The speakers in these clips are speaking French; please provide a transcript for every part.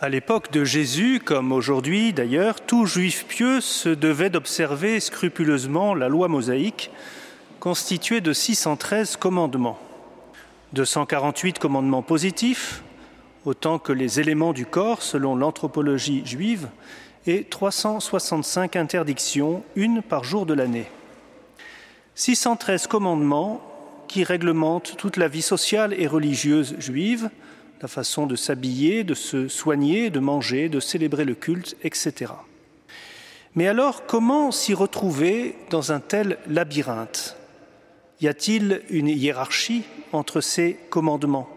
À l'époque de Jésus, comme aujourd'hui d'ailleurs, tout juif pieux se devait d'observer scrupuleusement la loi mosaïque, constituée de 613 commandements. 248 commandements positifs, autant que les éléments du corps selon l'anthropologie juive, et 365 interdictions, une par jour de l'année. 613 commandements qui réglementent toute la vie sociale et religieuse juive, la façon de s'habiller, de se soigner, de manger, de célébrer le culte, etc. Mais alors, comment s'y retrouver dans un tel labyrinthe? Y a-t-il une hiérarchie entre ces commandements?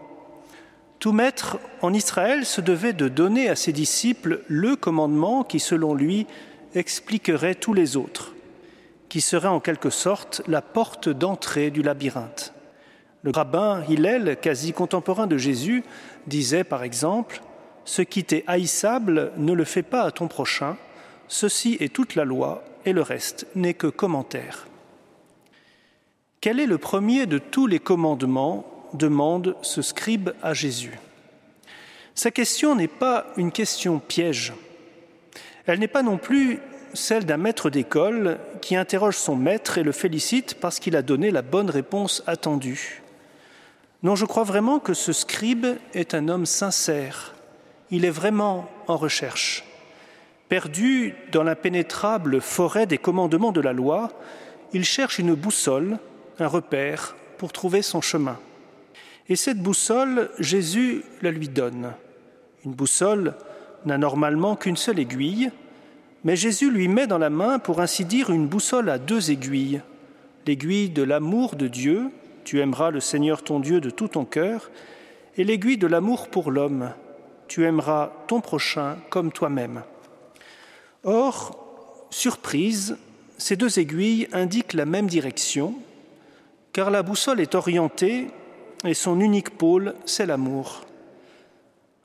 Tout maître en Israël se devait de donner à ses disciples le commandement qui, selon lui, expliquerait tous les autres, qui serait en quelque sorte la porte d'entrée du labyrinthe. Le rabbin Hillel, quasi contemporain de Jésus, disait par exemple Ce qui t'est haïssable, ne le fais pas à ton prochain, ceci est toute la loi, et le reste n'est que commentaire. Quel est le premier de tous les commandements? demande ce scribe à Jésus. Sa question n'est pas une question piège. Elle n'est pas non plus celle d'un maître d'école qui interroge son maître et le félicite parce qu'il a donné la bonne réponse attendue. Non, je crois vraiment que ce scribe est un homme sincère. Il est vraiment en recherche. Perdu dans l'impénétrable forêt des commandements de la loi, il cherche une boussole, un repère pour trouver son chemin. Et cette boussole, Jésus la lui donne. Une boussole n'a normalement qu'une seule aiguille, mais Jésus lui met dans la main, pour ainsi dire, une boussole à deux aiguilles, l'aiguille de l'amour de Dieu tu aimeras le Seigneur ton Dieu de tout ton cœur, et l'aiguille de l'amour pour l'homme. Tu aimeras ton prochain comme toi-même. Or, surprise, ces deux aiguilles indiquent la même direction, car la boussole est orientée et son unique pôle, c'est l'amour.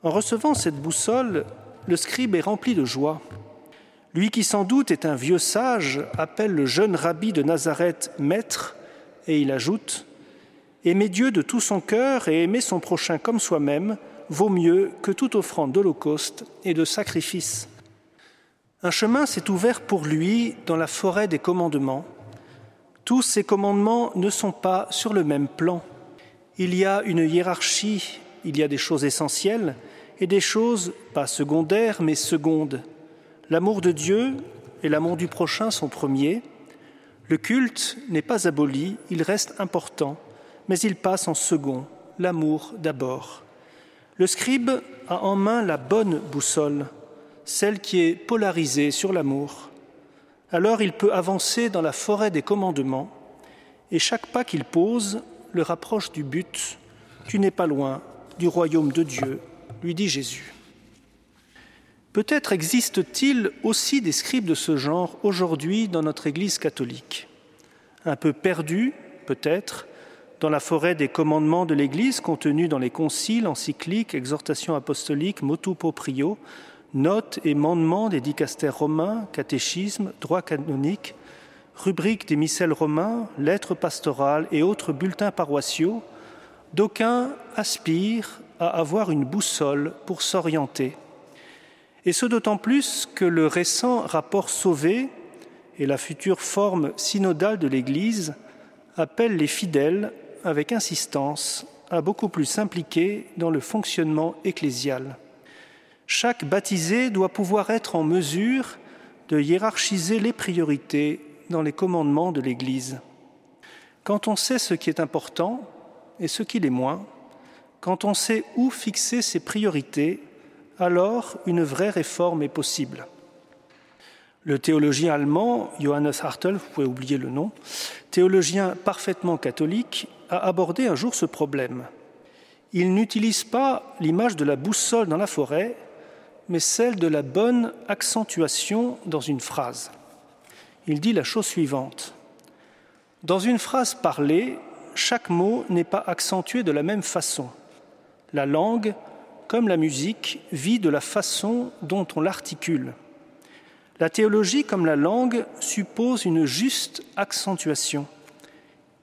En recevant cette boussole, le scribe est rempli de joie. Lui qui sans doute est un vieux sage appelle le jeune rabbi de Nazareth maître, et il ajoute Aimer Dieu de tout son cœur et aimer son prochain comme soi-même vaut mieux que toute offrande d'holocauste et de sacrifice. Un chemin s'est ouvert pour lui dans la forêt des commandements. Tous ces commandements ne sont pas sur le même plan. Il y a une hiérarchie, il y a des choses essentielles et des choses pas secondaires mais secondes. L'amour de Dieu et l'amour du prochain sont premiers. Le culte n'est pas aboli, il reste important mais il passe en second, l'amour d'abord. Le scribe a en main la bonne boussole, celle qui est polarisée sur l'amour. Alors il peut avancer dans la forêt des commandements, et chaque pas qu'il pose le rapproche du but. Tu n'es pas loin du royaume de Dieu, lui dit Jésus. Peut-être existe-t-il aussi des scribes de ce genre aujourd'hui dans notre Église catholique. Un peu perdus, peut-être, dans la forêt des commandements de l'Église contenus dans les conciles, encycliques, exhortations apostoliques, motu proprio, notes et mandements des dicastères romains, catéchisme, droit canonique, rubriques des missels romains, lettres pastorales et autres bulletins paroissiaux, d'aucuns aspirent à avoir une boussole pour s'orienter. Et ce d'autant plus que le récent rapport Sauvé et la future forme synodale de l'Église appellent les fidèles avec insistance à beaucoup plus s'impliquer dans le fonctionnement ecclésial. Chaque baptisé doit pouvoir être en mesure de hiérarchiser les priorités dans les commandements de l'Église. Quand on sait ce qui est important et ce qui l'est moins, quand on sait où fixer ses priorités, alors une vraie réforme est possible. Le théologien allemand Johannes Hartl, vous pouvez oublier le nom, théologien parfaitement catholique, a abordé un jour ce problème. Il n'utilise pas l'image de la boussole dans la forêt, mais celle de la bonne accentuation dans une phrase. Il dit la chose suivante. Dans une phrase parlée, chaque mot n'est pas accentué de la même façon. La langue, comme la musique, vit de la façon dont on l'articule. La théologie, comme la langue, suppose une juste accentuation.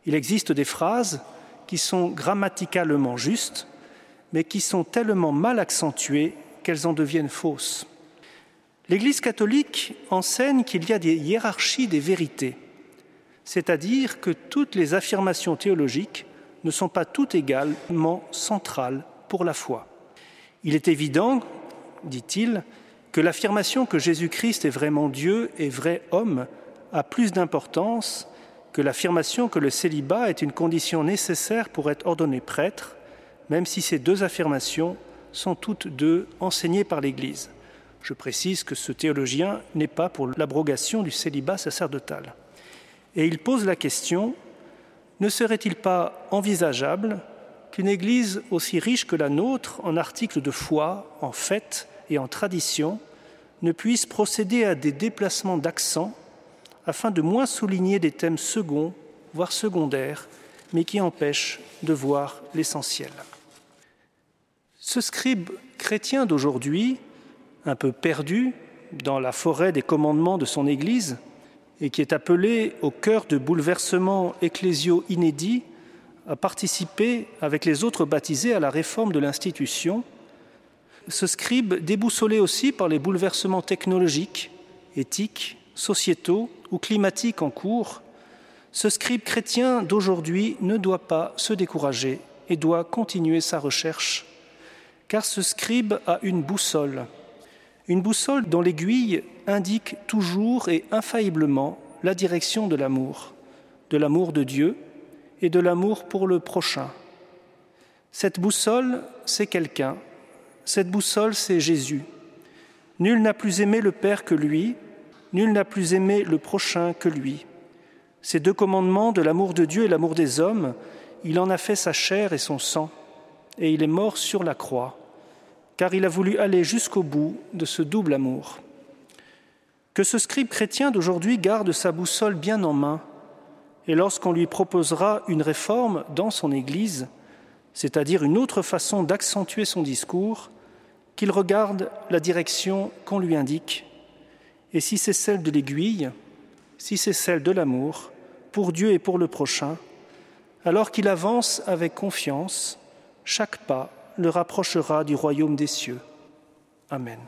Il existe des phrases qui sont grammaticalement justes, mais qui sont tellement mal accentuées qu'elles en deviennent fausses. L'Église catholique enseigne qu'il y a des hiérarchies des vérités, c'est-à-dire que toutes les affirmations théologiques ne sont pas toutes également centrales pour la foi. Il est évident, dit-il, que l'affirmation que Jésus-Christ est vraiment Dieu et vrai homme a plus d'importance que l'affirmation que le célibat est une condition nécessaire pour être ordonné prêtre, même si ces deux affirmations sont toutes deux enseignées par l'Église. Je précise que ce théologien n'est pas pour l'abrogation du célibat sacerdotal. Et il pose la question, ne serait-il pas envisageable qu'une Église aussi riche que la nôtre en articles de foi, en fêtes et en traditions ne puisse procéder à des déplacements d'accent afin de moins souligner des thèmes seconds, voire secondaires, mais qui empêchent de voir l'essentiel. Ce scribe chrétien d'aujourd'hui un peu perdu dans la forêt des commandements de son Église et qui est appelé au cœur de bouleversements ecclésiaux inédits à participer avec les autres baptisés à la réforme de l'institution. Ce scribe, déboussolé aussi par les bouleversements technologiques, éthiques, sociétaux ou climatiques en cours, ce scribe chrétien d'aujourd'hui ne doit pas se décourager et doit continuer sa recherche, car ce scribe a une boussole une boussole dont l'aiguille indique toujours et infailliblement la direction de l'amour, de l'amour de Dieu et de l'amour pour le prochain. Cette boussole, c'est quelqu'un. Cette boussole, c'est Jésus. Nul n'a plus aimé le Père que lui, nul n'a plus aimé le prochain que lui. Ces deux commandements de l'amour de Dieu et l'amour des hommes, il en a fait sa chair et son sang, et il est mort sur la croix car il a voulu aller jusqu'au bout de ce double amour. Que ce scribe chrétien d'aujourd'hui garde sa boussole bien en main, et lorsqu'on lui proposera une réforme dans son Église, c'est-à-dire une autre façon d'accentuer son discours, qu'il regarde la direction qu'on lui indique, et si c'est celle de l'aiguille, si c'est celle de l'amour, pour Dieu et pour le prochain, alors qu'il avance avec confiance, chaque pas le rapprochera du royaume des cieux. Amen.